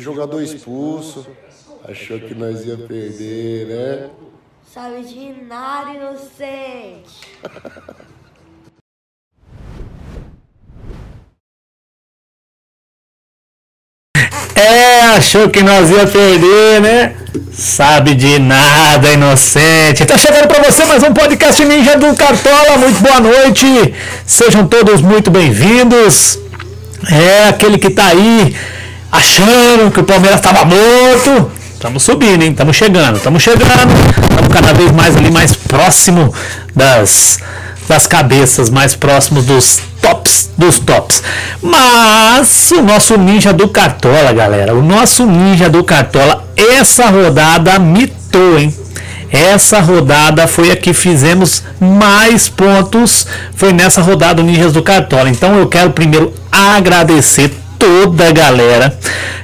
jogador expulso. Achou que nós ia perder, né? Sabe de nada, inocente. É, achou que nós ia perder, né? Sabe de nada, inocente. Tá chegando para você mais um podcast Ninja do Cartola. Muito boa noite. Sejam todos muito bem-vindos. É aquele que tá aí achando que o Palmeiras estava morto. Estamos subindo, hein? Estamos chegando, estamos chegando. Estamos cada vez mais ali, mais próximo das, das cabeças, mais próximos dos tops dos tops. Mas o nosso ninja do Cartola, galera, o nosso ninja do Cartola, essa rodada mitou, hein? Essa rodada foi a que fizemos mais pontos. Foi nessa rodada o Ninjas do Cartola. Então eu quero primeiro agradecer toda a galera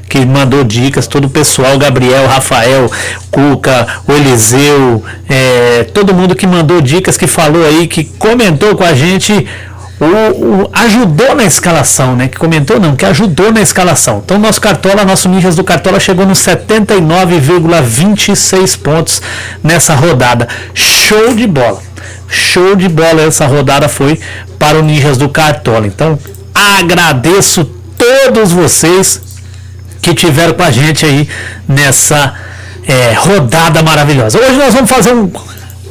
que mandou dicas, todo o pessoal, Gabriel, Rafael, Cuca, o Eliseu, é, todo mundo que mandou dicas, que falou aí, que comentou com a gente, o, o, ajudou na escalação, né? Que comentou não, que ajudou na escalação. Então nosso Cartola, nosso Ninjas do Cartola chegou nos 79,26 pontos nessa rodada. Show de bola. Show de bola essa rodada foi para o Ninjas do Cartola. Então agradeço todos vocês que tiveram com a gente aí nessa é, rodada maravilhosa. Hoje nós vamos fazer um,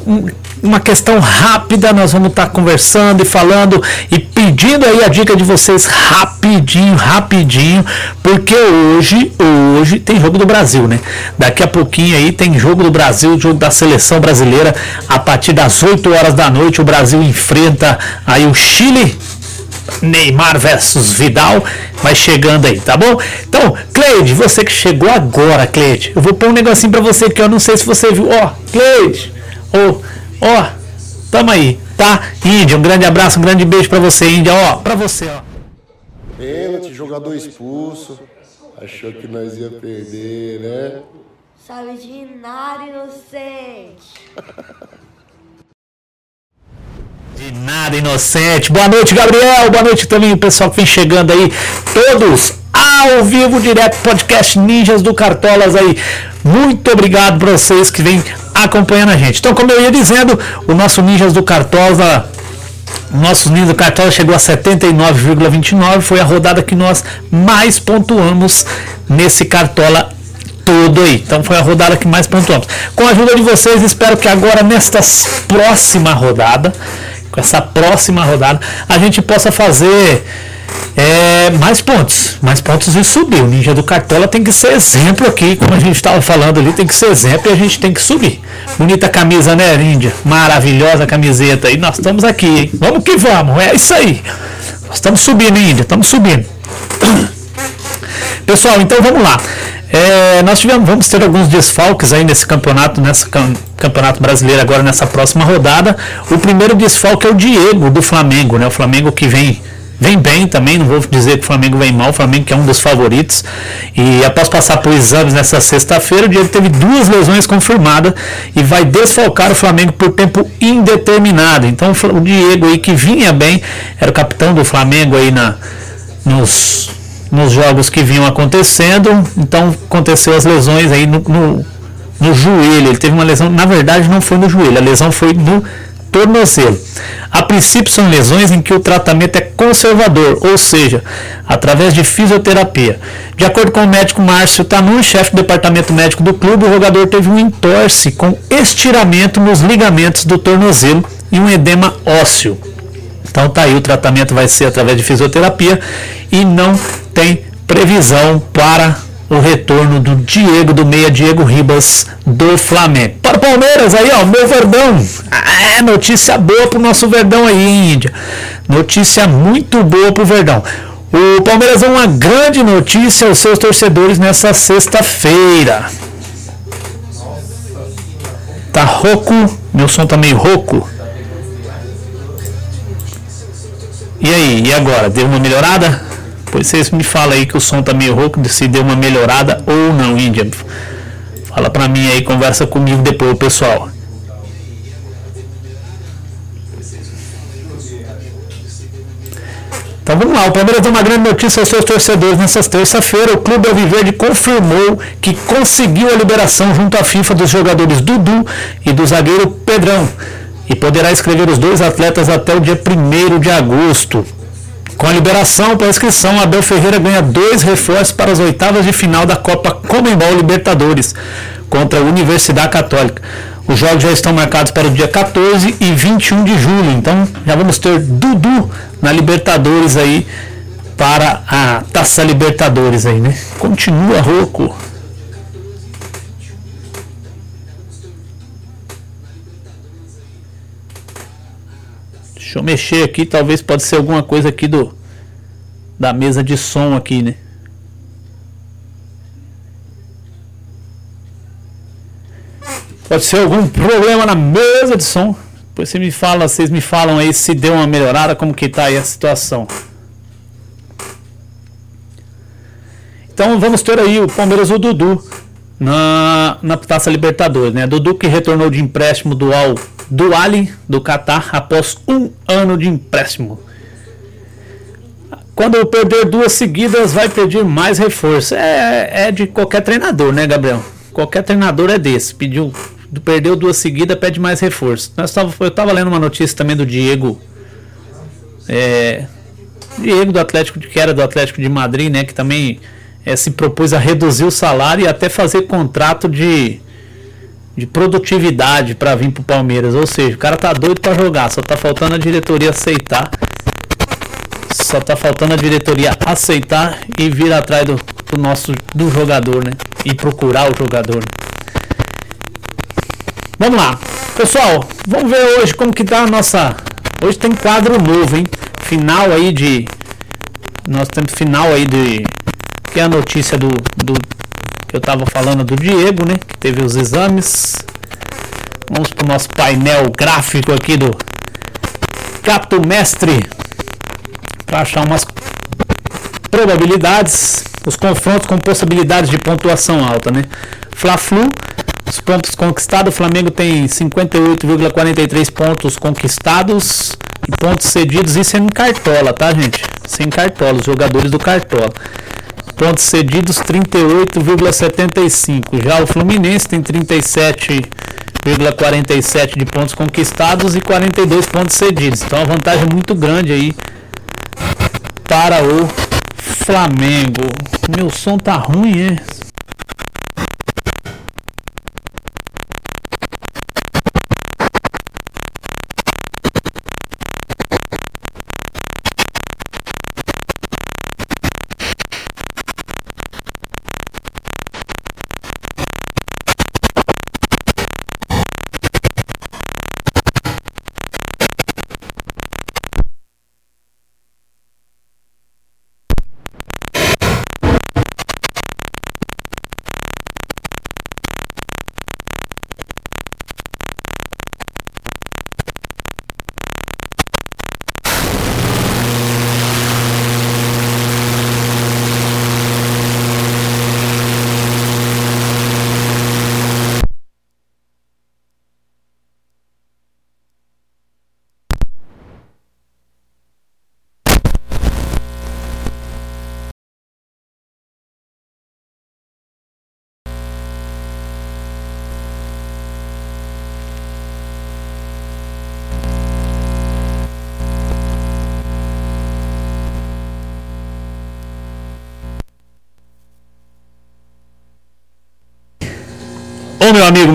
um, uma questão rápida, nós vamos estar tá conversando e falando e pedindo aí a dica de vocês rapidinho, rapidinho, porque hoje, hoje tem jogo do Brasil, né? Daqui a pouquinho aí tem jogo do Brasil, jogo da seleção brasileira, a partir das 8 horas da noite o Brasil enfrenta aí o Chile Neymar versus Vidal vai chegando aí, tá bom? Então, Cleide, você que chegou agora, Cleide, eu vou pôr um negocinho pra você que eu não sei se você viu. Ó, oh, Cleide, ó, oh, ó, oh, tamo aí, tá? Índia, um grande abraço, um grande beijo pra você, Índia, ó, pra você, ó. Pênalti, jogador expulso. Achou que nós ia perder, né? Sabe de nada, inocente. De nada, inocente. Boa noite, Gabriel. Boa noite também o pessoal que vem chegando aí. Todos ao vivo, direto, podcast Ninjas do Cartolas aí. Muito obrigado para vocês que vêm acompanhando a gente. Então, como eu ia dizendo, o nosso Ninjas do Cartola nosso nível do Cartola chegou a 79,29. Foi a rodada que nós mais pontuamos nesse Cartola todo aí. Então foi a rodada que mais pontuamos. Com a ajuda de vocês, espero que agora nesta próxima rodada essa próxima rodada, a gente possa fazer é, mais pontos, mais pontos e subir. O Ninja do Cartola tem que ser exemplo aqui, como a gente estava falando ali, tem que ser exemplo e a gente tem que subir. Bonita camisa, né, Índia? Maravilhosa camiseta. E nós estamos aqui, hein? Vamos que vamos, é isso aí. Nós estamos subindo, Índia, estamos subindo. Pessoal, então vamos lá. É, nós tivemos, vamos ter alguns desfalques aí nesse campeonato, nessa campeonato brasileiro agora nessa próxima rodada. O primeiro desfalque é o Diego do Flamengo, né? O Flamengo que vem vem bem também, não vou dizer que o Flamengo vem mal, o Flamengo que é um dos favoritos. E após passar por exames nessa sexta-feira, o Diego teve duas lesões confirmadas e vai desfalcar o Flamengo por tempo indeterminado. Então o Diego aí que vinha bem, era o capitão do Flamengo aí na nos nos jogos que vinham acontecendo. Então aconteceu as lesões aí no, no, no, joelho. Ele teve uma lesão, na verdade não foi no joelho, a lesão foi no tornozelo. A princípio são lesões em que o tratamento é conservador, ou seja, através de fisioterapia. De acordo com o médico Márcio Tanun, chefe do departamento médico do clube, o jogador teve um entorse com estiramento nos ligamentos do tornozelo e um edema ósseo. Então tá aí, o tratamento vai ser através de fisioterapia e não tem previsão para o retorno do Diego, do meia Diego Ribas do Flamengo. Para o Palmeiras aí, ó, meu Verdão. É, notícia boa pro nosso Verdão aí, Índia. Notícia muito boa pro Verdão. O Palmeiras é uma grande notícia aos seus torcedores nessa sexta-feira. Tá rouco, meu som tá meio rouco. E aí, e agora? Deu uma melhorada? Pois vocês me falam aí que o som tá meio rouco, se deu uma melhorada ou não, Índia. Fala pra mim aí, conversa comigo depois, pessoal. Então vamos lá, o Palmeiras deu uma grande notícia aos seus torcedores nessa terça-feira. O Clube Alviverde confirmou que conseguiu a liberação junto à FIFA dos jogadores Dudu e do zagueiro Pedrão e poderá escrever os dois atletas até o dia 1 de agosto. Com a liberação para inscrição, Abel Ferreira ganha dois reforços para as oitavas de final da Copa Comembol Libertadores contra a Universidade Católica. Os jogos já estão marcados para o dia 14 e 21 de julho. Então já vamos ter Dudu na Libertadores aí para a Taça Libertadores aí, né? Continua rouco. Deixa eu mexer aqui, talvez pode ser alguma coisa aqui do da mesa de som aqui, né? Pode ser algum problema na mesa de som. Depois você me fala, vocês me falam aí se deu uma melhorada, como que tá aí a situação. Então vamos ter aí o Palmeiras o Dudu na, na Taça Libertadores, né? Dudu que retornou de empréstimo do Al do Ali do Catar após um ano de empréstimo. Quando perder duas seguidas, vai pedir mais reforço. É, é de qualquer treinador, né, Gabriel? Qualquer treinador é desse. Pediu, perdeu duas seguidas, pede mais reforço. Eu estava lendo uma notícia também do Diego. É, Diego do Atlético, que era do Atlético de Madrid, né? Que também é, se propôs a reduzir o salário e até fazer contrato de de produtividade para vir pro Palmeiras. Ou seja, o cara tá doido para jogar, só tá faltando a diretoria aceitar. Só tá faltando a diretoria aceitar e vir atrás do, do nosso do jogador, né? E procurar o jogador. Vamos lá. Pessoal, vamos ver hoje como que tá a nossa. Hoje tem quadro novo, hein? Final aí de. Nós temos final aí de. Que é a notícia do, do que eu estava falando do Diego, né? Que teve os exames. Vamos para o nosso painel gráfico aqui do Capto Mestre para achar umas probabilidades, os confrontos com possibilidades de pontuação alta, né? Fla-Flu, os pontos conquistados, o Flamengo tem 58,43 pontos conquistados e pontos cedidos, isso é em cartola, tá, gente? Sem cartola, os jogadores do cartola pontos cedidos 38,75. Já o Fluminense tem 37,47 de pontos conquistados e 42 pontos cedidos. Então, uma vantagem muito grande aí para o Flamengo. Meu som tá ruim, é?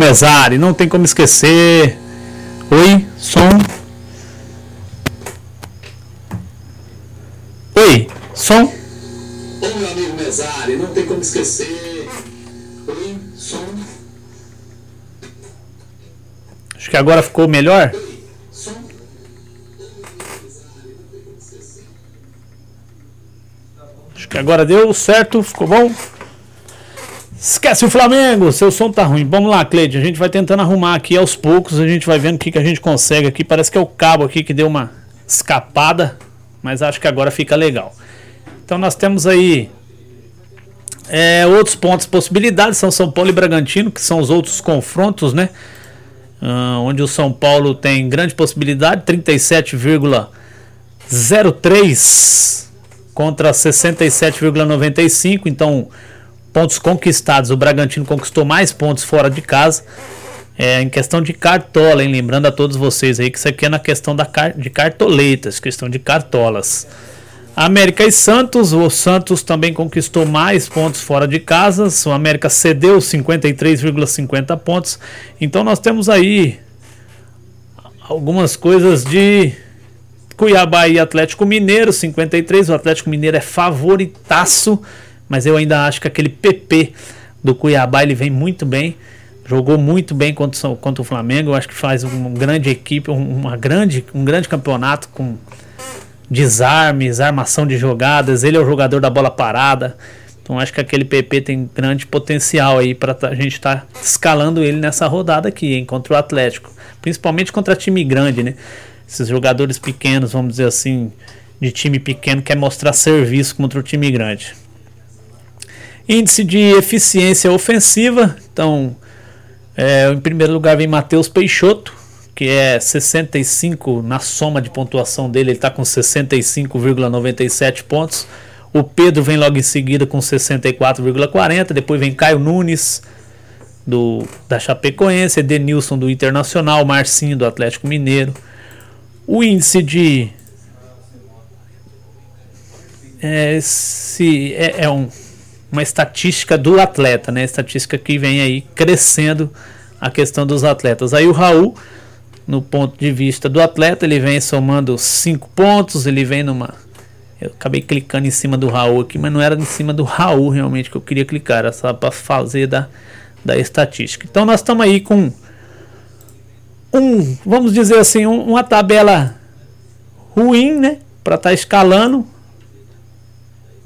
Mesari, não tem como esquecer. Oi, som. Oi, som. Ô meu amigo Mesari, não tem como esquecer. Oi, som. Acho que agora ficou melhor. Acho que agora deu certo, ficou bom. Esquece o Flamengo, seu som tá ruim. Vamos lá, Cleide, a gente vai tentando arrumar aqui aos poucos, a gente vai vendo o que, que a gente consegue aqui. Parece que é o cabo aqui que deu uma escapada, mas acho que agora fica legal. Então nós temos aí é, outros pontos, possibilidades, são São Paulo e Bragantino, que são os outros confrontos, né? Uh, onde o São Paulo tem grande possibilidade, 37,03 contra 67,95. Então, pontos conquistados, o Bragantino conquistou mais pontos fora de casa. É, em questão de cartola, hein? lembrando a todos vocês aí que isso aqui é na questão da car de cartoletas, questão de cartolas. América e Santos, o Santos também conquistou mais pontos fora de casa, o América cedeu 53,50 pontos. Então nós temos aí algumas coisas de Cuiabá e Atlético Mineiro, 53. O Atlético Mineiro é favoritaço, mas eu ainda acho que aquele PP do Cuiabá ele vem muito bem. Jogou muito bem contra, contra o Flamengo. Eu acho que faz uma grande equipe, uma grande, um grande campeonato com desarmes, armação de jogadas. Ele é o jogador da bola parada. Então acho que aquele PP tem grande potencial aí para a gente estar tá escalando ele nessa rodada aqui, hein, contra o Atlético. Principalmente contra time grande, né? Esses jogadores pequenos, vamos dizer assim, de time pequeno, quer mostrar serviço contra o time grande. Índice de eficiência ofensiva. Então, é, em primeiro lugar vem Matheus Peixoto, que é 65 na soma de pontuação dele, ele está com 65,97 pontos. O Pedro vem logo em seguida com 64,40. Depois vem Caio Nunes, do, da Chapecoense, Edenilson do Internacional, Marcinho do Atlético Mineiro. O índice de. É, se, é, é um, uma estatística do atleta, né? Estatística que vem aí crescendo a questão dos atletas. Aí o Raul, no ponto de vista do atleta, ele vem somando 5 pontos, ele vem numa. Eu acabei clicando em cima do Raul aqui, mas não era em cima do Raul realmente que eu queria clicar, era só para fazer da da estatística. Então nós estamos aí com um, vamos dizer assim, um, uma tabela ruim, né, para estar tá escalando,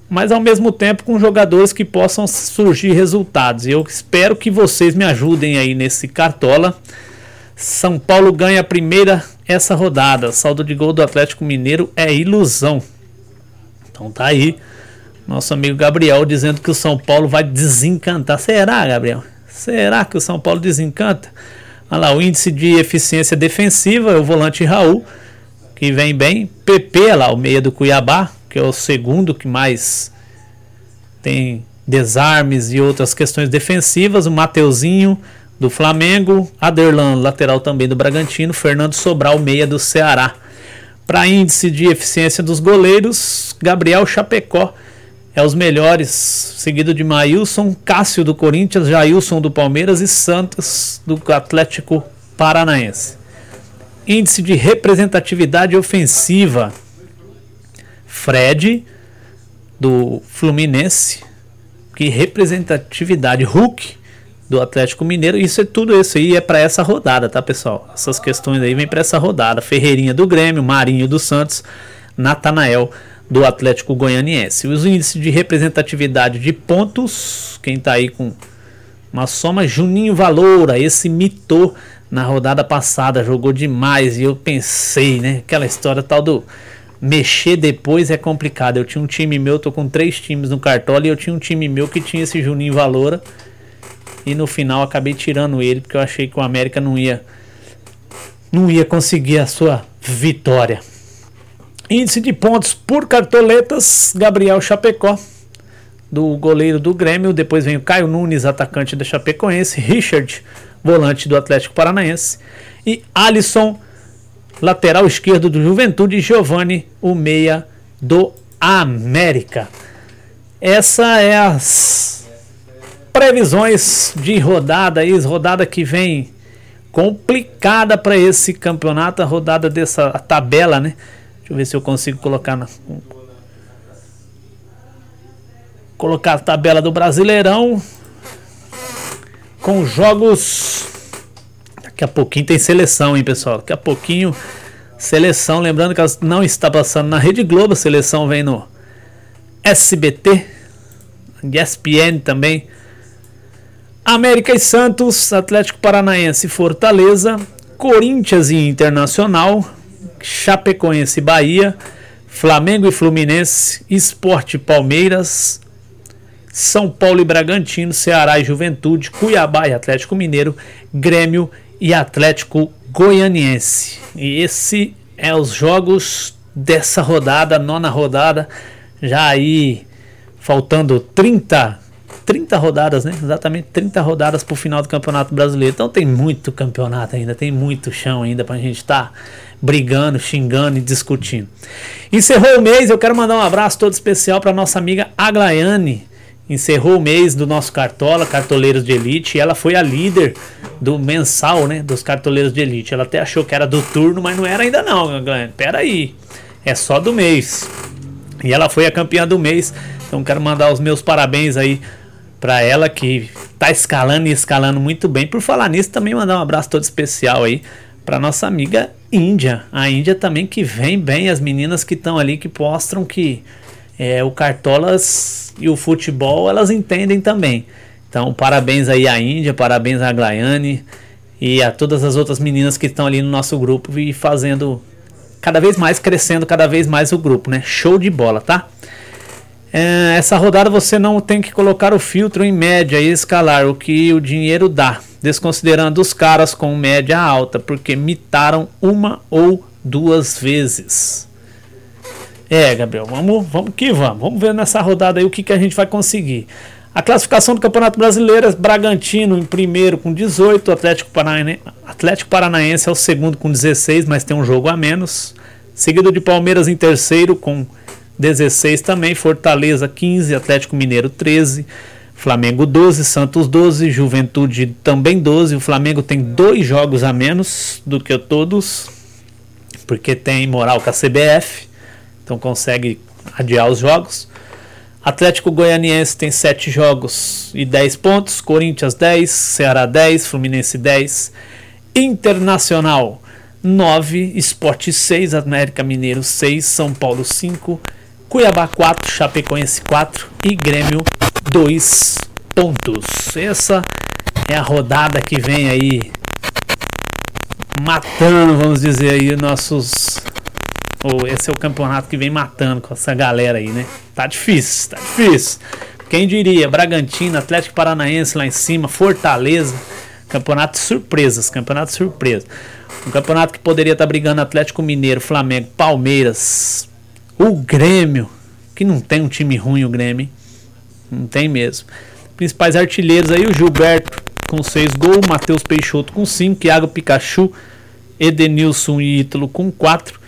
mas ao mesmo tempo com jogadores que possam surgir resultados. Eu espero que vocês me ajudem aí nesse cartola. São Paulo ganha a primeira essa rodada. Saldo de gol do Atlético Mineiro é ilusão. Então tá aí nosso amigo Gabriel dizendo que o São Paulo vai desencantar. Será, Gabriel? Será que o São Paulo desencanta? Olha lá, o índice de eficiência defensiva é o volante Raul, que vem bem. PP, lá, o meia do Cuiabá, que é o segundo que mais tem desarmes e outras questões defensivas. O Mateuzinho do Flamengo, Aderlan, lateral também do Bragantino, Fernando Sobral, meia do Ceará. Para índice de eficiência dos goleiros, Gabriel Chapecó é os melhores, seguido de Maílson, Cássio do Corinthians, Jailson do Palmeiras e Santos do Atlético Paranaense. Índice de representatividade ofensiva: Fred do Fluminense, que representatividade Hulk do Atlético Mineiro. Isso é tudo isso aí é para essa rodada, tá, pessoal? Essas questões aí vêm para essa rodada. Ferreirinha do Grêmio, Marinho do Santos, Natanael do Atlético Goianiense. Os índices de representatividade de pontos, quem está aí com uma soma, Juninho Valoura, esse mitou na rodada passada, jogou demais e eu pensei, né, aquela história tal do mexer depois é complicado. Eu tinha um time meu, tô com três times no cartola e eu tinha um time meu que tinha esse Juninho Valoura e no final acabei tirando ele porque eu achei que o América não ia não ia conseguir a sua vitória. Índice de pontos por cartoletas, Gabriel Chapecó, do goleiro do Grêmio. Depois vem o Caio Nunes, atacante da Chapecoense. Richard, volante do Atlético Paranaense. E Alisson, lateral esquerdo do Juventude. Giovanni, o meia do América. Essa é as previsões de rodada, aí, rodada que vem complicada para esse campeonato, a rodada dessa tabela, né? Deixa eu ver se eu consigo colocar na. Colocar a tabela do Brasileirão. Com jogos. Daqui a pouquinho tem seleção, hein, pessoal? Daqui a pouquinho. Seleção, lembrando que ela não está passando na Rede Globo, a seleção vem no SBT, ESPN também. América e Santos, Atlético Paranaense e Fortaleza, Corinthians e Internacional, Chapecoense e Bahia, Flamengo e Fluminense, Esporte Palmeiras, São Paulo e Bragantino, Ceará e Juventude, Cuiabá e Atlético Mineiro, Grêmio e Atlético Goianiense. E esse é os jogos dessa rodada, nona rodada. já aí faltando 30 30 rodadas, né? Exatamente 30 rodadas para o final do Campeonato Brasileiro. Então tem muito campeonato ainda, tem muito chão ainda para a gente estar tá brigando, xingando e discutindo. Encerrou o mês, eu quero mandar um abraço todo especial para nossa amiga Aglaiane. Encerrou o mês do nosso Cartola, Cartoleiros de Elite, e ela foi a líder do mensal, né? Dos Cartoleiros de Elite. Ela até achou que era do turno, mas não era ainda não, Aglaiane. Pera aí, é só do mês. E ela foi a campeã do mês. Então quero mandar os meus parabéns aí para ela que tá escalando e escalando muito bem. Por falar nisso, também mandar um abraço todo especial aí para nossa amiga Índia. A Índia também que vem bem, as meninas que estão ali que mostram que é, o Cartolas e o futebol elas entendem também. Então, parabéns aí à Índia, parabéns à Glaiane e a todas as outras meninas que estão ali no nosso grupo e fazendo cada vez mais, crescendo cada vez mais o grupo, né? Show de bola, tá? É, essa rodada você não tem que colocar o filtro em média e escalar o que o dinheiro dá, desconsiderando os caras com média alta, porque mitaram uma ou duas vezes. É, Gabriel, vamos, vamos que vamos. Vamos ver nessa rodada aí o que, que a gente vai conseguir. A classificação do Campeonato Brasileiro é Bragantino em primeiro com 18, Atlético Atlético Paranaense é o segundo com 16, mas tem um jogo a menos. Seguido de Palmeiras em terceiro com 16 também, Fortaleza 15, Atlético Mineiro 13, Flamengo 12, Santos 12, Juventude também 12. O Flamengo tem dois jogos a menos do que todos, porque tem moral com a CBF, então consegue adiar os jogos. Atlético Goianiense tem 7 jogos e 10 pontos, Corinthians 10, Ceará 10, Fluminense 10, Internacional 9, Esporte 6, América Mineiro 6, São Paulo 5, Cuiabá 4, Chapecoense 4 e Grêmio 2 pontos. Essa é a rodada que vem aí matando, vamos dizer aí, nossos. Esse é o campeonato que vem matando com essa galera aí, né? Tá difícil, tá difícil. Quem diria? Bragantino, Atlético Paranaense lá em cima, Fortaleza. Campeonato de surpresas, campeonato de surpresa. Um campeonato que poderia estar tá brigando Atlético Mineiro, Flamengo, Palmeiras, o Grêmio, que não tem um time ruim, o Grêmio. Não tem mesmo. Principais artilheiros aí, o Gilberto com 6 gols, Matheus Peixoto com 5, Thiago Pikachu, Edenilson e Ítalo com 4,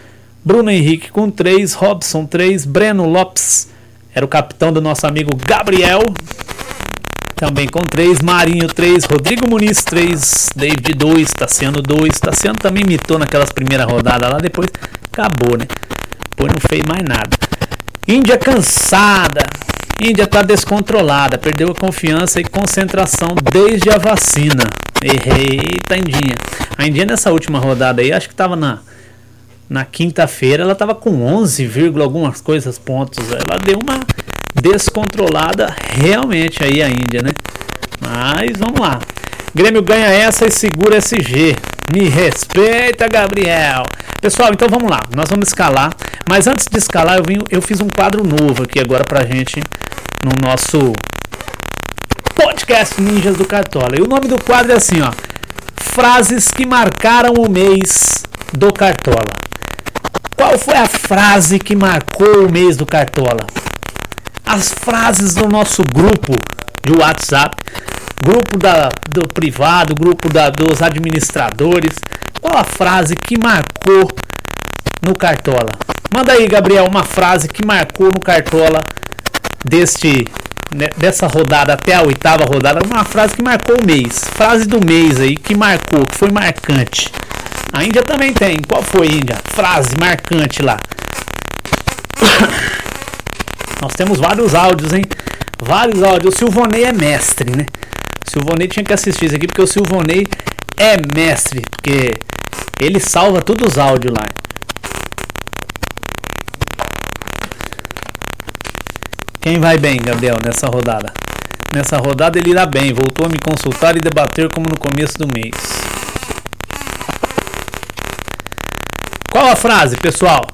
Bruno Henrique com 3, Robson 3, Breno Lopes era o capitão do nosso amigo Gabriel, também com 3, Marinho 3, Rodrigo Muniz 3, David 2, Tassiano 2, Tassiano também mitou naquelas primeiras rodadas lá, depois acabou, né? Depois não fez mais nada. Índia cansada. Índia está descontrolada, perdeu a confiança e concentração desde a vacina. Eita, Indinha. A Indinha nessa última rodada aí, acho que estava na, na quinta-feira, ela estava com 11, algumas coisas pontos. Ela deu uma descontrolada realmente aí a Índia, né? Mas vamos lá. Grêmio ganha essa e segura SG. Me respeita, Gabriel. Pessoal, então vamos lá. Nós vamos escalar. Mas antes de escalar, eu, vim, eu fiz um quadro novo aqui agora pra gente no nosso podcast Ninjas do Cartola. E o nome do quadro é assim, ó. Frases que marcaram o mês do Cartola. Qual foi a frase que marcou o mês do Cartola? As frases do nosso grupo de WhatsApp grupo da, do privado, grupo da, dos administradores. Qual a frase que marcou no Cartola? Manda aí, Gabriel, uma frase que marcou no Cartola deste né, dessa rodada até a oitava rodada, uma frase que marcou o mês. Frase do mês aí que marcou, que foi marcante. A Índia também tem. Qual foi, Índia? Frase marcante lá. Nós temos vários áudios, hein? Vários áudios. O Silvonei é mestre, né? Silvonei tinha que assistir isso aqui porque o Silvonei é mestre, porque ele salva todos os áudios lá. Quem vai bem, Gabriel, nessa rodada? Nessa rodada ele irá bem, voltou a me consultar e debater como no começo do mês. Qual a frase, pessoal?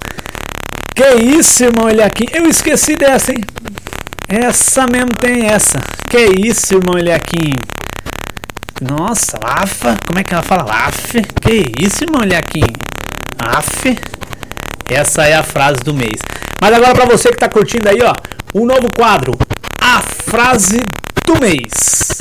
Que isso, irmão, aqui. Eu esqueci dessa, hein? Essa mesmo tem essa. Que isso, irmão Eliaquim? Nossa, Lafa. Como é que ela fala? Laf? Que isso, irmão Eliaquim? Af? Essa é a frase do mês. Mas agora para você que tá curtindo aí, ó, um novo quadro, a frase do mês.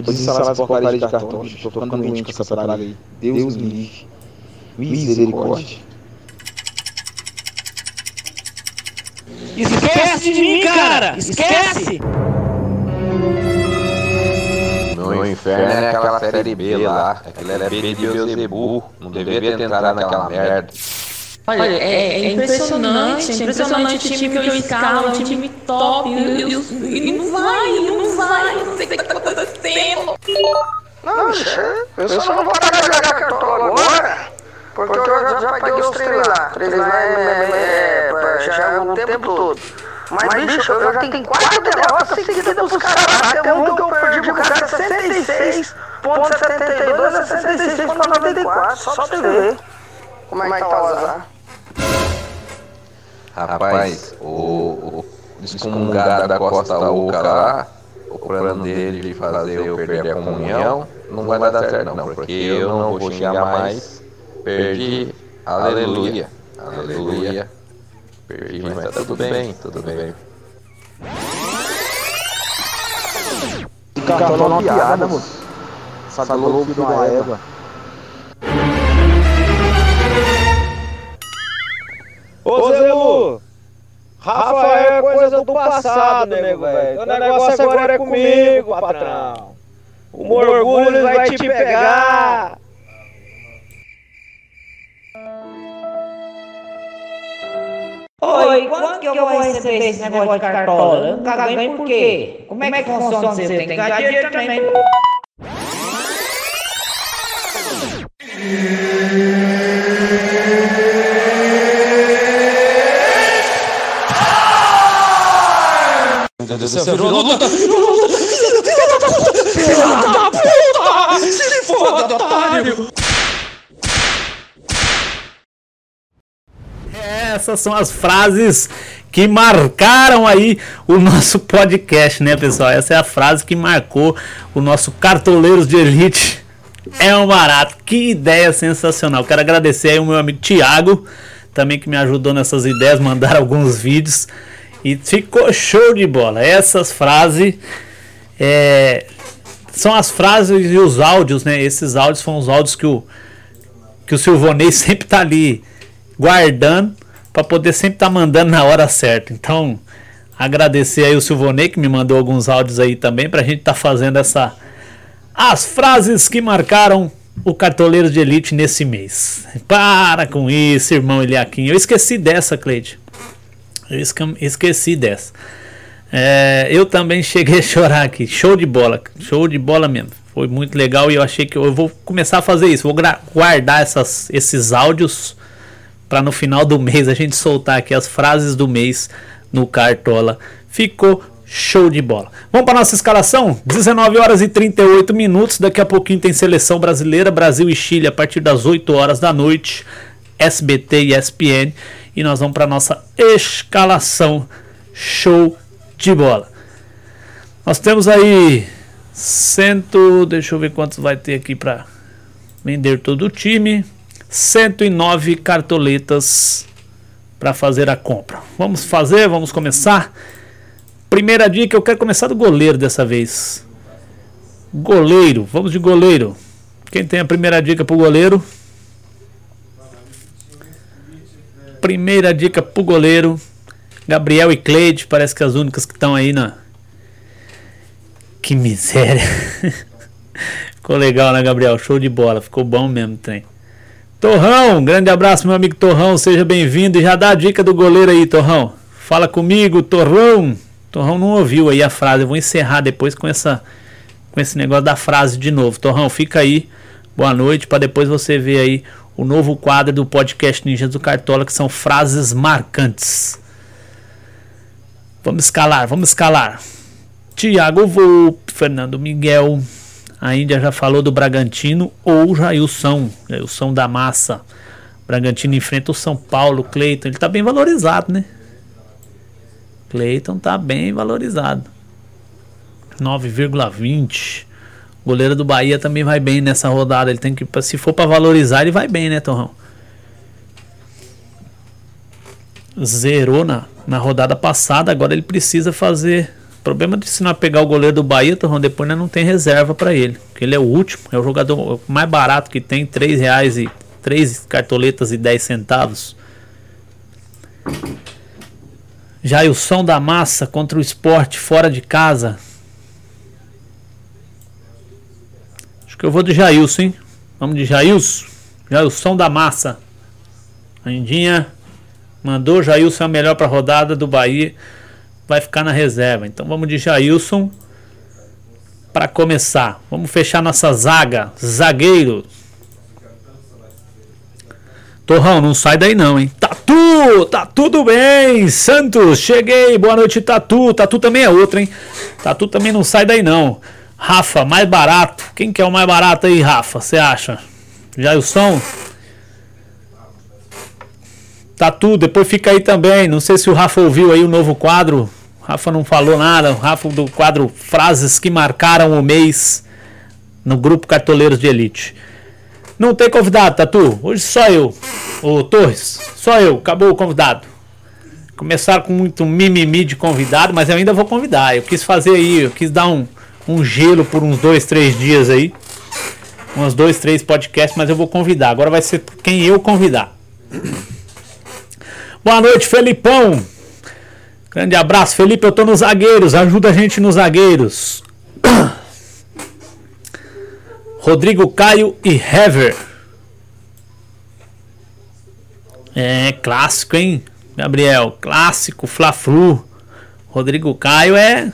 Eu desinstalar essa porcaria de cartão, bicho. Tô ficando doente com essa praga aí. Deus me livre. Misericórdia. Esquece de mim, cara! Esquece! Meu inferno é aquela série B lá. Aquilo é B de Beuzebu. Não deveria ter entrado naquela merda. Olha, é, é impressionante, é impressionante o time que eu escalo, é um time top, e, e, e não vai, não vai, não sei o que tá acontecendo. Não, eu só não vou parar de jogar cartola agora, porque eu já paguei os três lá. Três lá é, é, é, já é o tempo todo. Mas, bicho, eu já tenho quatro derrotas seguidas dos caras lá. Até um que eu perdi pro cara 66.72 a 66.94. Só pra você ver como é que tá o azar. Rapaz, o, o excomungado da Costa Oca lá, o plano dele de fazer eu perder a comunhão, não vai dar certo não, porque eu não vou xingar mais, perdi, aleluia, aleluia, perdi, mas tá tudo bem, tudo bem. Cartão uma piada, moço. Sabe louco de uma égua. Ô Zelu, Rafael é coisa do passado, nego, velho. O negócio agora é comigo, patrão. O orgulho vai te pegar. Oi, quanto que eu vou receber esse negócio de cartola? Eu nunca ganhei por quê? Como é que funciona isso? Tem que ganhar dinheiro também. Essas são as frases que marcaram aí o nosso podcast, né, pessoal? Essa é a frase que marcou o nosso Cartoleiros de Elite. É um barato. Que ideia sensacional. Quero agradecer aí o meu amigo Thiago, também que me ajudou nessas ideias, mandar alguns vídeos. E ficou show de bola. Essas frases é, são as frases e os áudios, né? Esses áudios foram os áudios que o, que o Silvonei sempre tá ali guardando para poder sempre estar tá mandando na hora certa. Então, agradecer aí o Silvonei que me mandou alguns áudios aí também para a gente estar tá fazendo essa as frases que marcaram o cartoleiro de elite nesse mês. Para com isso, irmão Eliaquim. Eu esqueci dessa, Cleide. Eu esca- esqueci dessa. É, eu também cheguei a chorar aqui. Show de bola. Show de bola mesmo. Foi muito legal e eu achei que eu vou começar a fazer isso. Vou guardar essas, esses áudios para no final do mês a gente soltar aqui as frases do mês no Cartola. Ficou show de bola. Vamos para nossa escalação? 19 horas e 38 minutos. Daqui a pouquinho tem seleção brasileira, Brasil e Chile a partir das 8 horas da noite. SBT e ESPN. E nós vamos para nossa escalação. Show de bola. Nós temos aí cento, deixa eu ver quantos vai ter aqui para vender todo o time. 109 cartoletas para fazer a compra. Vamos fazer, vamos começar. Primeira dica, eu quero começar do goleiro dessa vez. Goleiro, vamos de goleiro. Quem tem a primeira dica pro goleiro? Primeira dica pro goleiro. Gabriel e Cleide, parece que as únicas que estão aí na. Que miséria. Ficou legal, né, Gabriel? Show de bola, ficou bom mesmo, tem. Torrão, grande abraço, meu amigo Torrão, seja bem-vindo. E já dá a dica do goleiro aí, Torrão. Fala comigo, Torrão. Torrão não ouviu aí a frase. Eu vou encerrar depois com essa com esse negócio da frase de novo. Torrão, fica aí. Boa noite para depois você ver aí o novo quadro do podcast Ninjas do Cartola que são frases marcantes. Vamos escalar, vamos escalar. Tiago Volpe, Fernando Miguel, a Índia já falou do Bragantino ou Jailson, Jailson da Massa. Bragantino enfrenta o São Paulo, Cleiton. Ele tá bem valorizado, né? Cleiton tá bem valorizado. 9,20. Goleiro do Bahia também vai bem nessa rodada. Ele tem que, se for para valorizar, ele vai bem, né, Torrão? Zerou na, na rodada passada, agora ele precisa fazer. O problema de se não pegar o goleiro do Bahia, Torrão, depois né, não tem reserva para ele. Porque ele é o último, é o jogador mais barato que tem, 3 reais e 3 cartoletas e 10 centavos. Jailson da Massa contra o esporte fora de casa. Que eu vou de Jailson, hein? Vamos de Jailson. Jailson da Massa. A Indinha mandou. Jailson é o melhor para a rodada do Bahia. Vai ficar na reserva. Então vamos de Jailson para começar. Vamos fechar nossa zaga. Zagueiro. Torrão, não sai daí não, hein? Tatu, tá tudo bem. Santos, cheguei. Boa noite, Tatu. Tatu também é outro, hein? Tatu também não sai daí não. Rafa, mais barato. Quem que é o mais barato aí, Rafa? Você acha? Jailson? Tatu, depois fica aí também. Não sei se o Rafa ouviu aí o novo quadro. O Rafa não falou nada. O Rafa do quadro Frases que marcaram o mês no grupo Cartoleiros de Elite. Não tem convidado, Tatu. Hoje só eu. Ô Torres, só eu. Acabou o convidado. Começaram com muito mimimi de convidado, mas eu ainda vou convidar. Eu quis fazer aí, eu quis dar um, um gelo por uns dois, três dias aí. Uns dois, três podcasts, mas eu vou convidar. Agora vai ser quem eu convidar. Boa noite, Felipão. Grande abraço, Felipe. Eu tô nos zagueiros. Ajuda a gente nos zagueiros. Rodrigo Caio e Hever. É, clássico, hein? Gabriel, clássico, Fla-Flu. Rodrigo Caio é.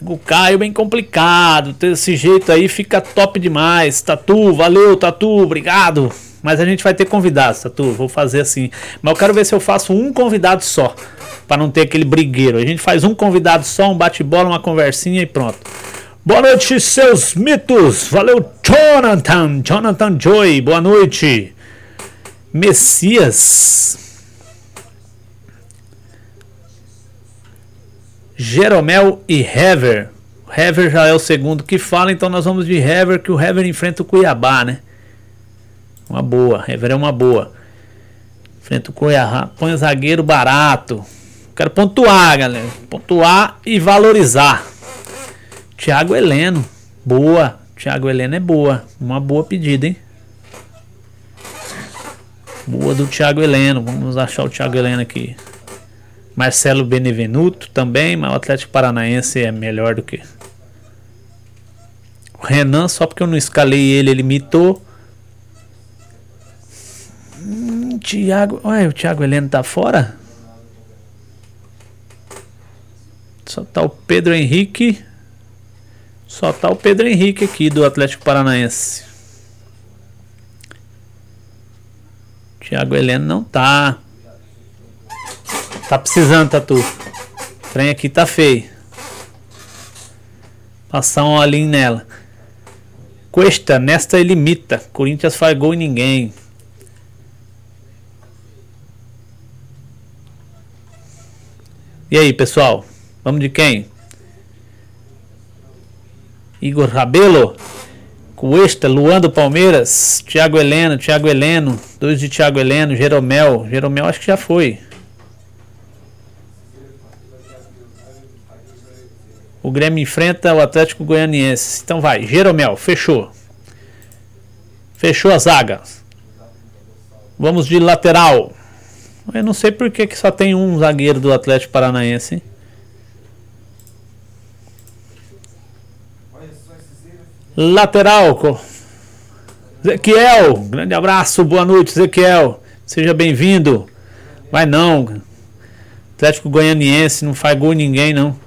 Rodrigo Caio bem complicado. Desse jeito aí fica top demais. Tatu, valeu, Tatu, obrigado. Mas a gente vai ter convidados, Tatu. Vou fazer assim. Mas eu quero ver se eu faço um convidado só. Para não ter aquele brigueiro. A gente faz um convidado só, um bate-bola, uma conversinha e pronto. Boa noite, seus mitos. Valeu, Jonathan. Jonathan Joy. Boa noite. Messias. Jeromel e Hever. O Hever já é o segundo que fala, então nós vamos de Hever, que o Hever enfrenta o Cuiabá, né? Uma boa. Hever é uma boa. Enfrenta o Cuiabá. Põe o zagueiro barato. Quero pontuar, galera. Pontuar e valorizar. Tiago Heleno. Boa. Tiago Heleno é boa. Uma boa pedida, hein? Boa do Thiago Heleno. Vamos achar o Thiago Heleno aqui. Marcelo Benevenuto também, mas o Atlético Paranaense é melhor do que. O Renan, só porque eu não escalei ele, ele mitou. Hum, Thiago. Ué, o Thiago Heleno tá fora? Só tá o Pedro Henrique. Só tá o Pedro Henrique aqui do Atlético Paranaense. Thiago Heleno não tá. Tá precisando, Tatu. O trem aqui tá feio. Passar um olhinho nela. Cuesta, nesta ele imita. Corinthians faz gol em ninguém. E aí, pessoal? Vamos de quem? Igor Rabelo. Cuesta, Luan do Palmeiras, Thiago Heleno, Thiago Heleno, dois de Thiago Heleno, Jeromel, Jeromel acho que já foi. O Grêmio enfrenta o Atlético Goianiense. Então vai, Jeromel, fechou. Fechou a zaga. Vamos de lateral. Eu não sei por que, que só tem um zagueiro do Atlético Paranaense. Hein? Lateral. Ezequiel, grande abraço, boa noite, Ezequiel. Seja bem-vindo. Vai não. Atlético Goianiense não faz gol ninguém, não.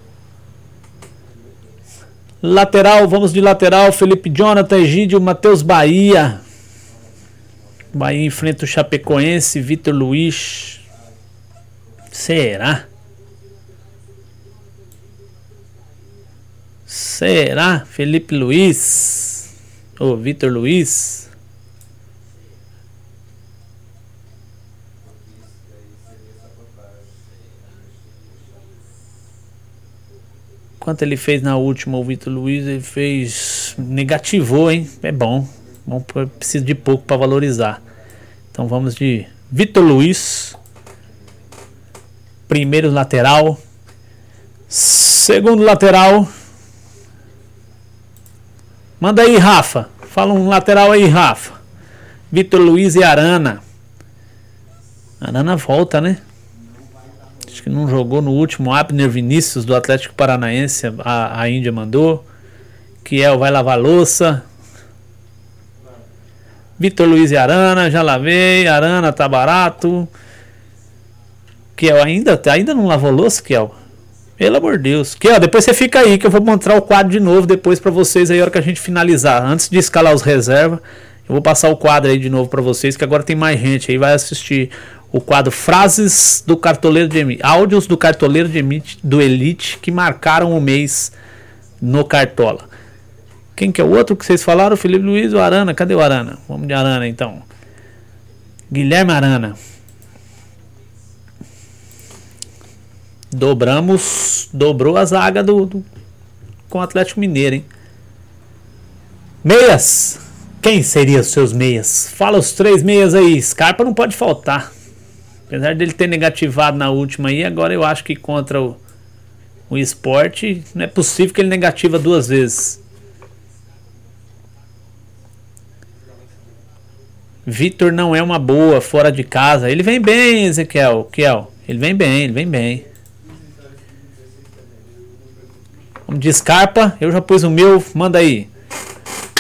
Lateral, vamos de lateral. Felipe Jonathan, Egídio, Matheus Bahia. Bahia enfrenta o Chapecoense, Vitor Luiz. Será? Será? Felipe Luiz? Ou Vitor Luiz? Quanto ele fez na última, o Vitor Luiz, ele fez. Negativou, hein? É bom. bom precisa de pouco para valorizar. Então vamos de Vitor Luiz. Primeiro lateral. Segundo lateral. Manda aí, Rafa. Fala um lateral aí, Rafa. Vitor Luiz e Arana. Arana volta, né? Acho que não jogou no último. Abner Vinícius do Atlético Paranaense. A, a Índia mandou. Kiel vai lavar louça. Vitor Luiz e Arana, já lavei. Arana tá barato. Kiel ainda, ainda não lavou louça, Kiel? Pelo amor de Deus. Que, ó, depois você fica aí que eu vou mostrar o quadro de novo depois para vocês aí a hora que a gente finalizar. Antes de escalar os reservas, eu vou passar o quadro aí de novo para vocês que agora tem mais gente aí vai assistir o quadro Frases do Cartoleiro de Elite, áudios do Cartoleiro de Elite, do Elite que marcaram o mês no Cartola. Quem que é o outro que vocês falaram? Felipe Luiz ou Arana? Cadê o Arana? Vamos de Arana então. Guilherme Arana. Dobramos, dobrou a zaga do, do com o Atlético Mineiro, hein? Meias. Quem seriam os seus meias? Fala os três meias aí. Scarpa não pode faltar. Apesar dele ter negativado na última aí, agora eu acho que contra o, o esporte não é possível que ele negativa duas vezes. Vitor não é uma boa fora de casa. Ele vem bem, Ezequiel. Kiel. Ele vem bem, ele vem bem. Vamos de Scarpa. Eu já pus o meu. Manda aí.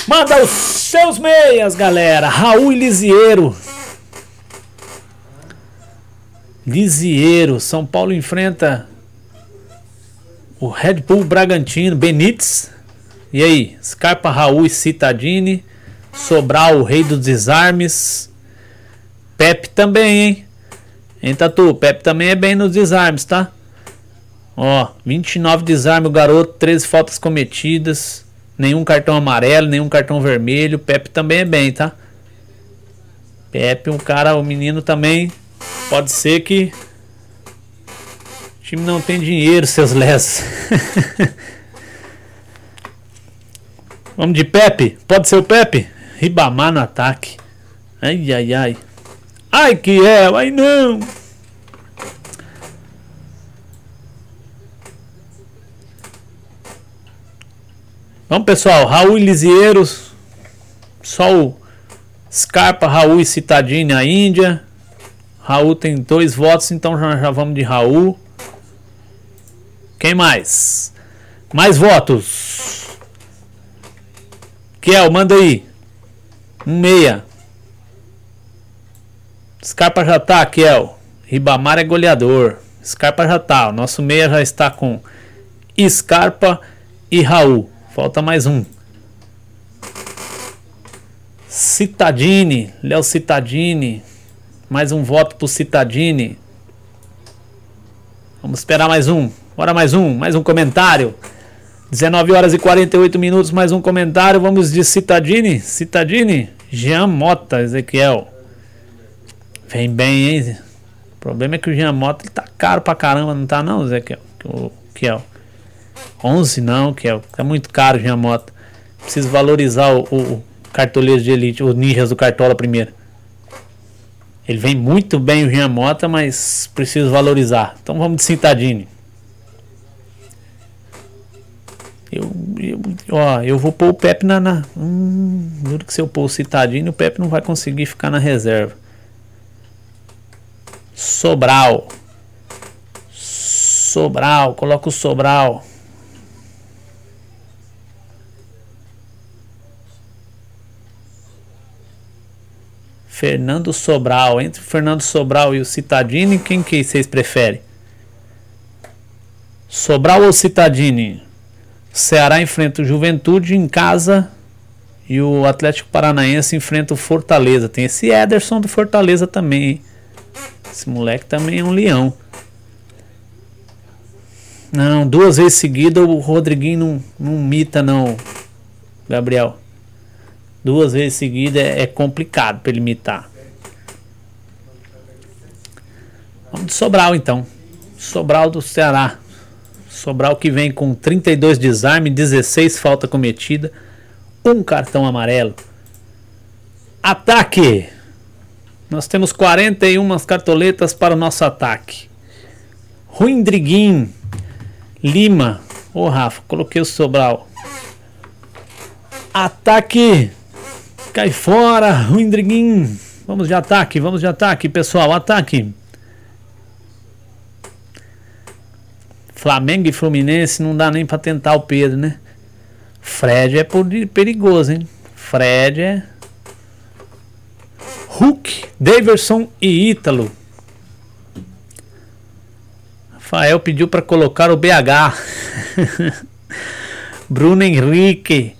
Manda os seus meias, galera. Raul e Lisieiro. Lisieiro. São Paulo enfrenta o Red Bull Bragantino. Benítez. E aí? Scarpa, Raul e Citadini. Sobral, o rei dos desarmes. Pepe também, hein? Hein, Tatu? Pepe também é bem nos desarmes, tá? Ó, 29 desarme o garoto, 13 faltas cometidas, nenhum cartão amarelo, nenhum cartão vermelho. Pepe também é bem, tá? Pepe, um cara, o menino também pode ser que o time não tem dinheiro, seus lesos. Vamos de Pepe? Pode ser o Pepe? Ribamar no ataque. Ai, ai, ai. Ai, que é, ai não. Vamos, pessoal. Raul e. Só o Scarpa, Raul e Citadini, a Índia. Raul tem dois votos, então já, já vamos de Raul. Quem mais? Mais votos. Kiel, manda aí. Um meia. Scarpa já tá, Kiel. Ribamar é goleador. Scarpa já tá. O nosso meia já está com Scarpa e Raul. Falta mais um. Citadini, Léo Citadini. Mais um voto pro Citadini. Vamos esperar mais um. Bora mais um, mais um comentário. 19 horas e 48 minutos, mais um comentário. Vamos de Citadini. Citadini, Jean Mota, Ezequiel. Vem bem, hein? O problema é que o Jean Mota ele tá caro pra caramba, não tá não, Ezequiel? O Kiel. 11 não, é, é muito caro Jean Mota. Preciso valorizar o, o, cartoleiro de elite, os ninjas do Cartola primeiro. Ele vem muito bem o Jean Mota, mas preciso valorizar. Então vamos de Cintadini. Eu, eu, ó, eu vou pôr o Pepe na. na hum, juro que se eu pôr o Citadini, o Pepe não vai conseguir ficar na reserva. Sobral. Sobral, coloca o Sobral. Fernando Sobral. Entre o Fernando Sobral e o Citadini, quem que vocês preferem? Sobral ou Citadini? Ceará enfrenta o Juventude em casa e o Atlético Paranaense enfrenta o Fortaleza. Tem esse Ederson do Fortaleza também, hein? Esse moleque também é um leão. Não, duas vezes seguida o Rodriguinho não, não mita não, Gabriel duas vezes seguida é, é complicado para ele imitar. Vamos de Sobral então. Sobral do Ceará. Sobral que vem com 32 desarme, 16 falta cometida, um cartão amarelo. Ataque! Nós temos 41 cartoletas para o nosso ataque. Ruindriguim, Lima. Ô Rafa, coloquei o Sobral. Ataque! Cai fora, Ruindriguim. Vamos de ataque, vamos de ataque, pessoal. Ataque. Flamengo e Fluminense não dá nem para tentar o Pedro, né? Fred é perigoso, hein? Fred é. Hulk, Daverson e Ítalo. Rafael pediu para colocar o BH. Bruno Henrique.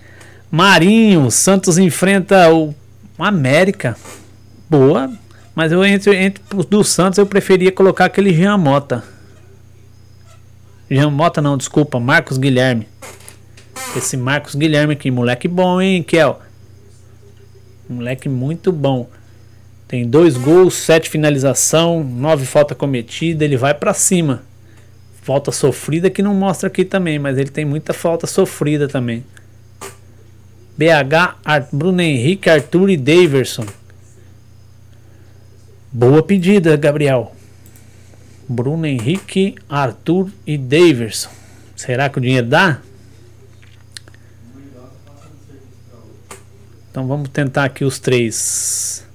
Marinho. Santos enfrenta o América. Boa. Mas eu entre, entre os do Santos eu preferia colocar aquele Jean Mota. Jean Mota não, desculpa, Marcos Guilherme. Esse Marcos Guilherme aqui, moleque bom, hein, Kel? Moleque muito bom. Tem dois gols, sete finalização, nove falta cometida, ele vai para cima. Falta sofrida que não mostra aqui também, mas ele tem muita falta sofrida também. BH, Bruno Henrique, Arthur e Daverson. Boa pedida, Gabriel. Bruno Henrique, Arthur e Daverson. Será que o dinheiro dá? Então vamos tentar aqui os três.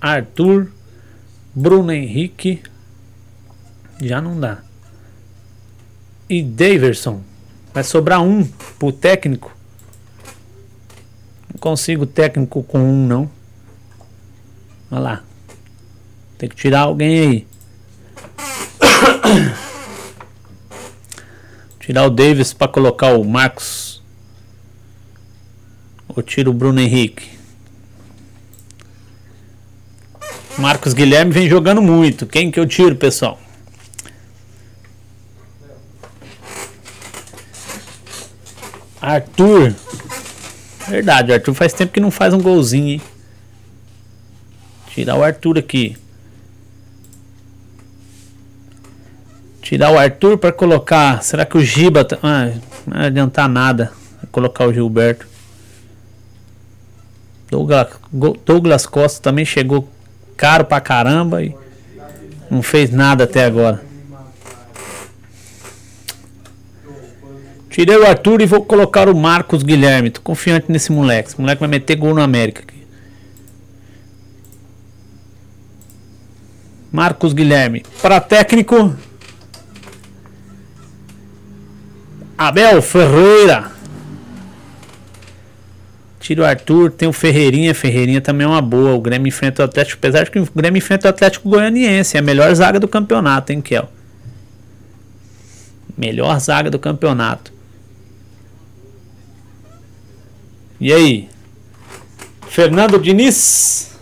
Arthur, Bruno Henrique. Já não dá. E Daverson. Vai sobrar um pro técnico. Consigo técnico com um, não. Olha lá. Tem que tirar alguém aí. Tirar o Davis para colocar o Marcos. Ou tiro o Bruno Henrique. Marcos Guilherme vem jogando muito. Quem que eu tiro, pessoal? Arthur. Verdade, Arthur faz tempo que não faz um golzinho, hein? Tirar o Arthur aqui. Tirar o Arthur para colocar. Será que o Giba. Tá, ah, não vai adiantar nada. Colocar o Gilberto. Douglas, Douglas Costa também chegou caro pra caramba e não fez nada até agora. Tirei o Arthur e vou colocar o Marcos Guilherme. Tô confiante nesse moleque. Esse moleque vai meter gol no América. Aqui. Marcos Guilherme. Para técnico, Abel Ferreira. Tira o Arthur, tem o Ferreirinha. Ferreirinha também é uma boa. O Grêmio enfrenta o Atlético. Apesar de que o Grêmio enfrenta o Atlético Goianiense. É a melhor zaga do campeonato, hein, Kel? Melhor zaga do campeonato. E aí? Fernando Diniz.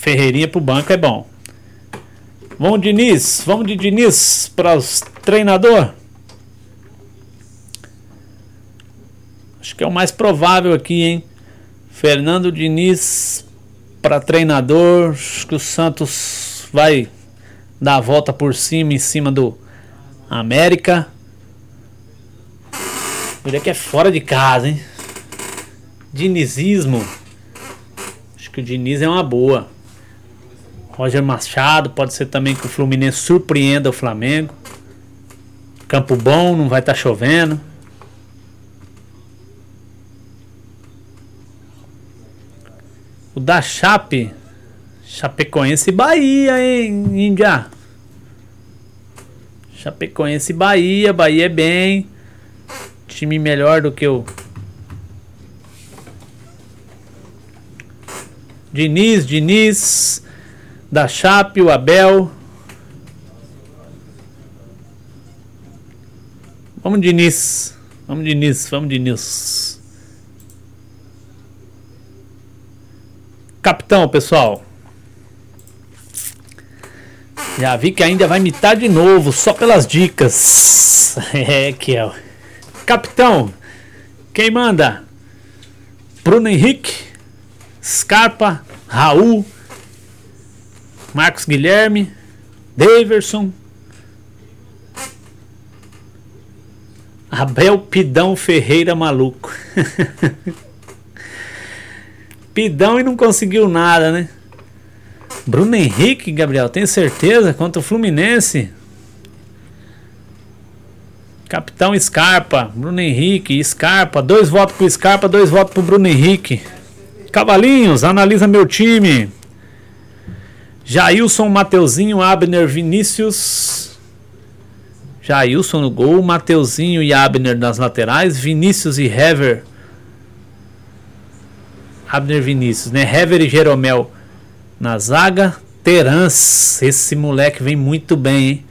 Ferreirinha pro banco é bom. Vamos, Diniz. Vamos de Diniz para os treinador. Acho que é o mais provável aqui, hein? Fernando Diniz para treinador. Acho que o Santos vai dar a volta por cima, em cima do América. Olha que é fora de casa, hein? Dinizismo. Acho que o Diniz é uma boa. Roger Machado, pode ser também que o Fluminense surpreenda o Flamengo. Campo bom, não vai estar tá chovendo. O da Chape. Chapecoense e Bahia, hein, Índia? Chapecoense e Bahia. Bahia é bem. Time melhor do que o. Diniz, Diniz. Da Chape, o Abel. Vamos, Diniz. Vamos, Diniz. Vamos, Diniz. Capitão, pessoal. Já vi que ainda vai mitar de novo, só pelas dicas. É, é. Capitão, quem manda? Bruno Henrique, Scarpa, Raul, Marcos Guilherme, Daverson, Abel Pidão Ferreira maluco. Pidão e não conseguiu nada, né? Bruno Henrique, Gabriel, tem certeza? Contra o Fluminense? Capitão Scarpa, Bruno Henrique, Scarpa, dois votos pro Scarpa, dois votos pro Bruno Henrique. Cavalinhos, analisa meu time. Jailson, Mateuzinho, Abner, Vinícius. Jailson no gol, Mateuzinho e Abner nas laterais, Vinícius e Hever. Abner Vinícius, né? Hever e Jeromel na zaga. Terans, esse moleque vem muito bem, hein?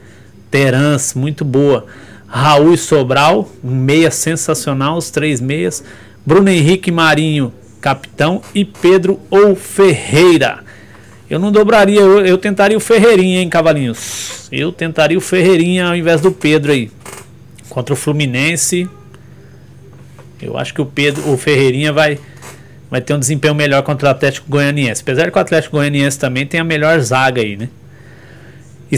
Terans, muito boa. Raul Sobral, um meia sensacional, os três meias. Bruno Henrique Marinho, capitão. E Pedro ou Ferreira. Eu não dobraria, eu, eu, tentaria o Ferreirinha, hein, Cavalinhos? Eu tentaria o Ferreirinha ao invés do Pedro aí. Contra o Fluminense. Eu acho que o Pedro, o Ferreirinha vai vai ter um desempenho melhor contra o Atlético Goianiense. Apesar que o Atlético Goianiense também tem a melhor zaga aí, né?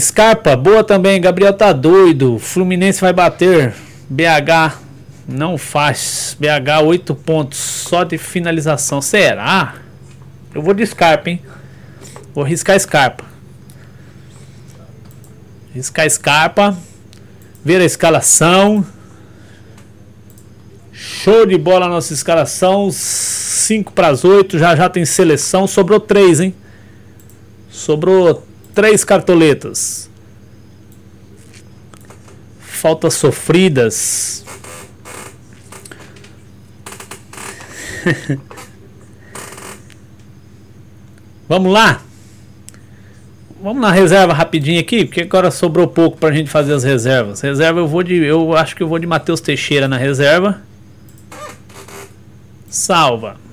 Scarpa, boa também. Gabriel tá doido. Fluminense vai bater. BH não faz. BH 8 pontos só de finalização. Será? Eu vou de Scarpa, hein? Vou riscar Scarpa. Riscar Scarpa. Ver a escalação. Show de bola a nossa escalação. 5 para as 8. Já já tem seleção. Sobrou 3, hein? Sobrou 3 cartoletas. Faltas sofridas. Vamos lá. Vamos na reserva rapidinho aqui, porque agora sobrou pouco pra gente fazer as reservas. Reserva eu vou de. Eu acho que eu vou de Matheus Teixeira na reserva. Salva.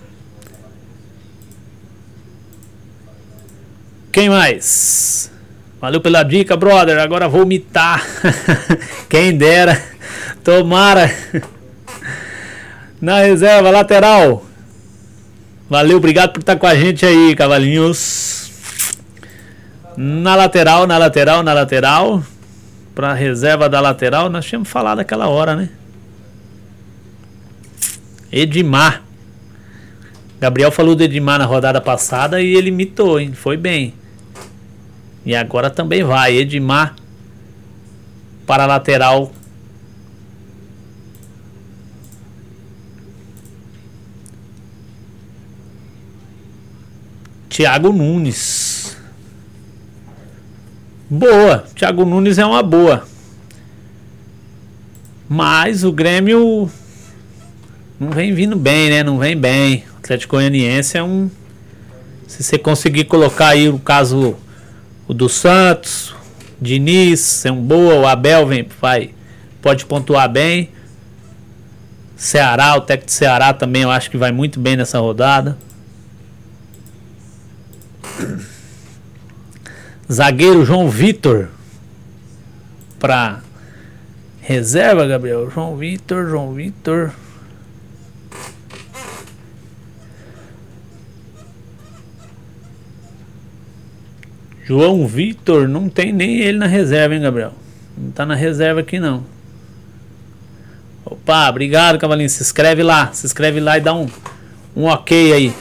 Quem mais? Valeu pela dica, brother. Agora vou mitar. Quem dera. Tomara. Na reserva lateral. Valeu, obrigado por estar com a gente aí, cavalinhos. Na lateral, na lateral, na lateral. Pra reserva da lateral, nós tínhamos falado aquela hora, né? Edmar. Gabriel falou do Edmar na rodada passada e ele mitou, hein? Foi bem. E agora também vai. Edmar para a lateral. Thiago Nunes. Boa. Thiago Nunes é uma boa. Mas o Grêmio não vem vindo bem, né? Não vem bem. O Atlético Goianiense é um. Se você conseguir colocar aí o caso o do Santos, Diniz, é um boa, o Abel vem, vai, pode pontuar bem. Ceará, o técnico de Ceará também eu acho que vai muito bem nessa rodada. Zagueiro João Vitor para reserva, Gabriel. João Vitor, João Vitor. João Vitor, não tem nem ele na reserva, hein, Gabriel? Não tá na reserva aqui, não. Opa, obrigado, Cavalinho. Se inscreve lá, se inscreve lá e dá um, um ok aí.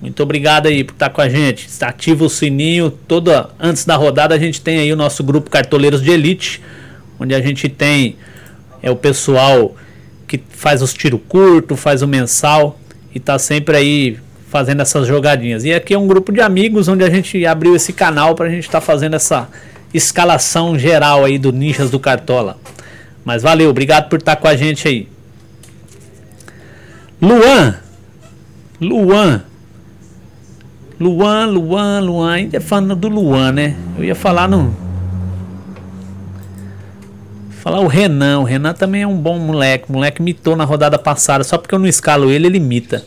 Muito obrigado aí por estar com a gente. Ativa o sininho. Toda antes da rodada a gente tem aí o nosso grupo Cartoleiros de Elite, onde a gente tem é o pessoal que faz os tiro curto, faz o mensal e tá sempre aí fazendo essas jogadinhas. E aqui é um grupo de amigos onde a gente abriu esse canal para a gente estar tá fazendo essa escalação geral aí do Ninjas do Cartola. Mas valeu, obrigado por estar tá com a gente aí. Luan. Luan. Luan, Luan, Luan. Ainda é falando do Luan, né? Eu ia falar no. Falar o Renan. O Renan também é um bom moleque. O moleque mitou na rodada passada. Só porque eu não escalo ele, ele imita.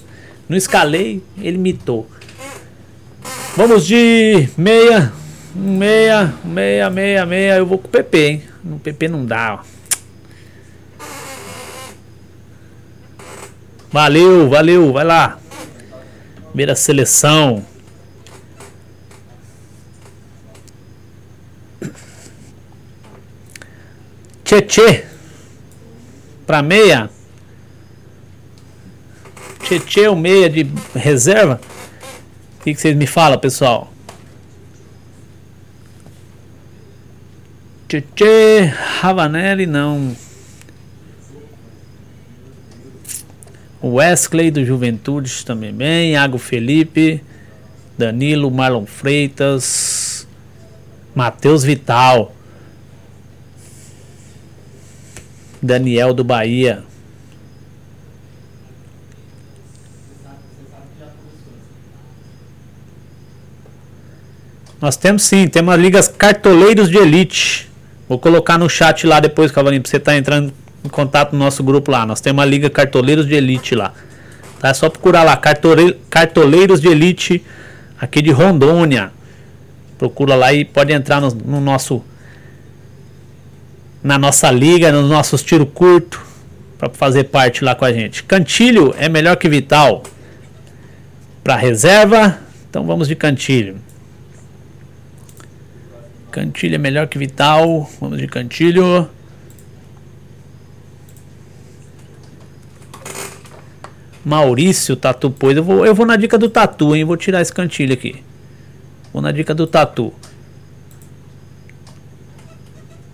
Não escalei, ele mitou. Vamos de meia, meia, meia, meia, meia. Eu vou com o PP, hein? No PP não dá, ó. Valeu, valeu, vai lá. Primeira seleção. Tchê, tchê. Pra meia. Tietê, o meia de reserva. O que, que vocês me falam, pessoal? Tietê, Ravanelli, não. Wesley do Juventude também bem. Iago Felipe. Danilo, Marlon Freitas. Matheus Vital. Daniel do Bahia. Nós temos sim, temos as ligas cartoleiros de elite. Vou colocar no chat lá depois, Cavalinho, pra você estar tá entrando em contato no nosso grupo lá. Nós temos a liga cartoleiros de elite lá. Tá? É só procurar lá, cartole, cartoleiros de elite aqui de Rondônia. Procura lá e pode entrar no, no nosso na nossa liga, nos nossos tiro curto para fazer parte lá com a gente. Cantilho é melhor que Vital. Para reserva, então vamos de Cantilho. Cantilho é melhor que Vital. Vamos de Cantilho. Maurício Tatu, pois eu vou, eu vou na dica do Tatu, hein? Vou tirar esse cantilho aqui. Vou na dica do Tatu.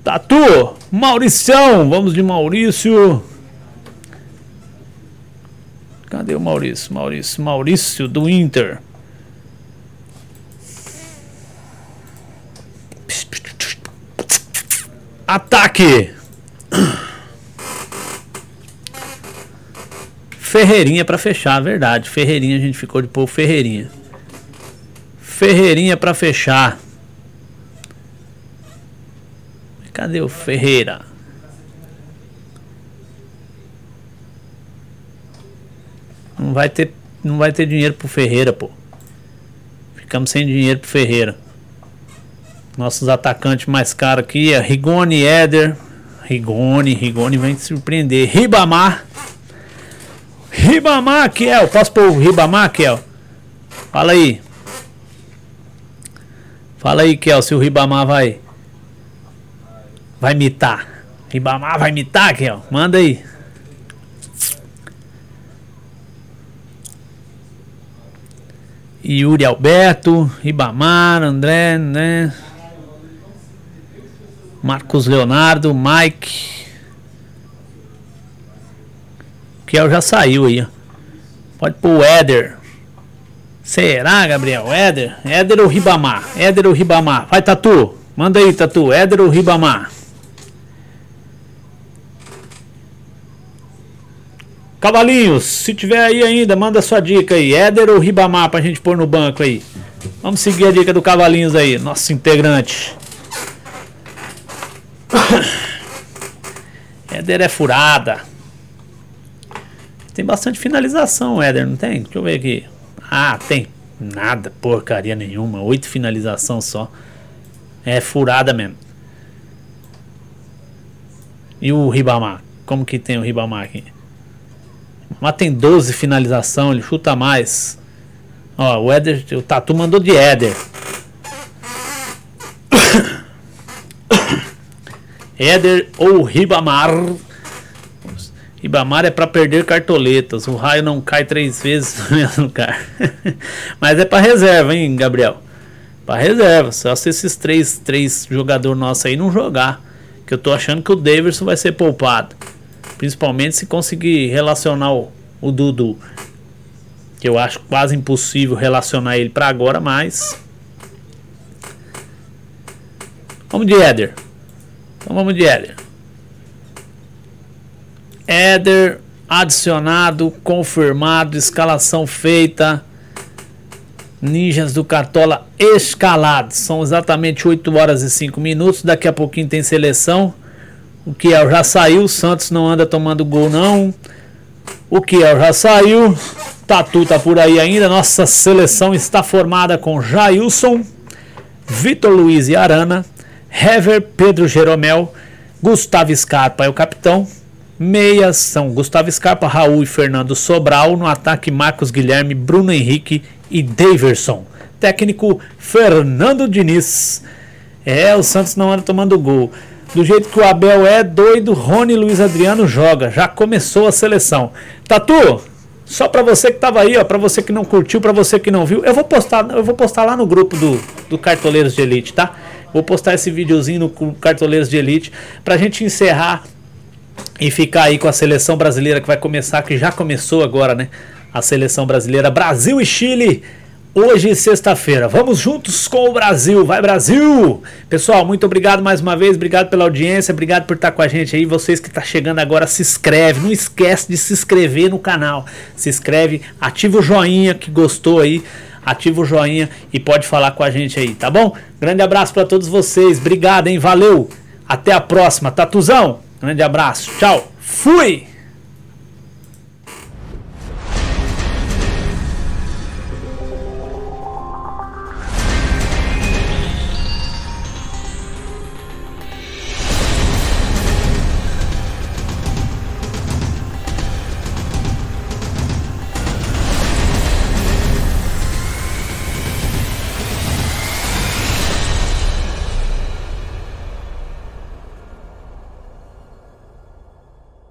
Tatu, Mauricião, vamos de Maurício. Cadê o Maurício? Maurício, Maurício do Inter. Ataque! Ferreirinha para fechar, verdade. Ferreirinha a gente ficou de pôr Ferreirinha. Ferreirinha para fechar. Cadê o Ferreira? Não vai ter, não vai ter dinheiro pro Ferreira, pô. Ficamos sem dinheiro pro Ferreira. Nossos atacantes mais caros aqui é Rigoni Éder. Rigoni, Rigoni vem te surpreender. Ribamar. Ribamar, Kiel. Posso pôr o Ribamar, Kiel? Fala aí. Fala aí, Kiel, se o Ribamar vai. Vai mitar. Ribamar vai mitar, Kiel? Manda aí. Yuri Alberto, Ribamar, André, né? Marcos Leonardo, Mike. Kiel já saiu aí. Pode pôr o Éder. Será, Gabriel? Éder? Éder ou Ribamar? Éder ou Ribamar? Vai, Tatu. Manda aí, Tatu. Éder ou Ribamar? Cavalinhos, se tiver aí ainda, manda sua dica aí. Éder ou Ribamar pra gente pôr no banco aí. Vamos seguir a dica do Cavalinhos aí, nosso integrante. Éder é furada. Tem bastante finalização, Éder, não tem? Deixa eu ver aqui. Ah, tem. Nada, porcaria nenhuma. Oito finalização só. É furada mesmo. E o Ribamar? Como que tem o Ribamar aqui? Mas tem 12 finalização, ele chuta mais. Ó, o Éder, o Tatu mandou de Éder. Éder ou Ribamar. Ribamar é para perder cartoletas. O raio não cai três vezes no mesmo lugar. Mas é para reserva, hein, Gabriel? Para reserva. Só se esses três, três jogadores nossos aí não jogar. Que eu tô achando que o Davidson vai ser poupado. Principalmente se conseguir relacionar o, o Dudu. Que eu acho quase impossível relacionar ele para agora, mas. Vamos de Éder. Então vamos de Éder. Éder adicionado, confirmado, escalação feita. Ninjas do Cartola escalados. São exatamente 8 horas e 5 minutos. Daqui a pouquinho tem seleção. O Kiel já saiu. O Santos não anda tomando gol, não. O Kiel já saiu. Tatu tá por aí ainda. Nossa seleção está formada com Jailson, Vitor Luiz e Arana. Hever, Pedro Jeromel, Gustavo Scarpa é o capitão. Meias são Gustavo Scarpa, Raul e Fernando Sobral. No ataque, Marcos Guilherme, Bruno Henrique e Daverson. Técnico Fernando Diniz. É, o Santos não anda tomando gol. Do jeito que o Abel é doido, Rony Luiz Adriano joga. Já começou a seleção. Tatu, só para você que tava aí, ó, para você que não curtiu, para você que não viu, eu vou postar, eu vou postar lá no grupo do, do Cartoleiros de Elite, tá? Vou postar esse videozinho no Cartoleiros de Elite pra gente encerrar e ficar aí com a seleção brasileira que vai começar, que já começou agora, né? A seleção brasileira Brasil e Chile. Hoje, sexta-feira. Vamos juntos com o Brasil. Vai, Brasil! Pessoal, muito obrigado mais uma vez. Obrigado pela audiência. Obrigado por estar com a gente aí. Vocês que estão tá chegando agora, se inscreve. Não esquece de se inscrever no canal. Se inscreve, ativa o joinha que gostou aí. Ativa o joinha e pode falar com a gente aí, tá bom? Grande abraço para todos vocês. Obrigado, hein? Valeu. Até a próxima. Tatuzão, grande abraço. Tchau. Fui!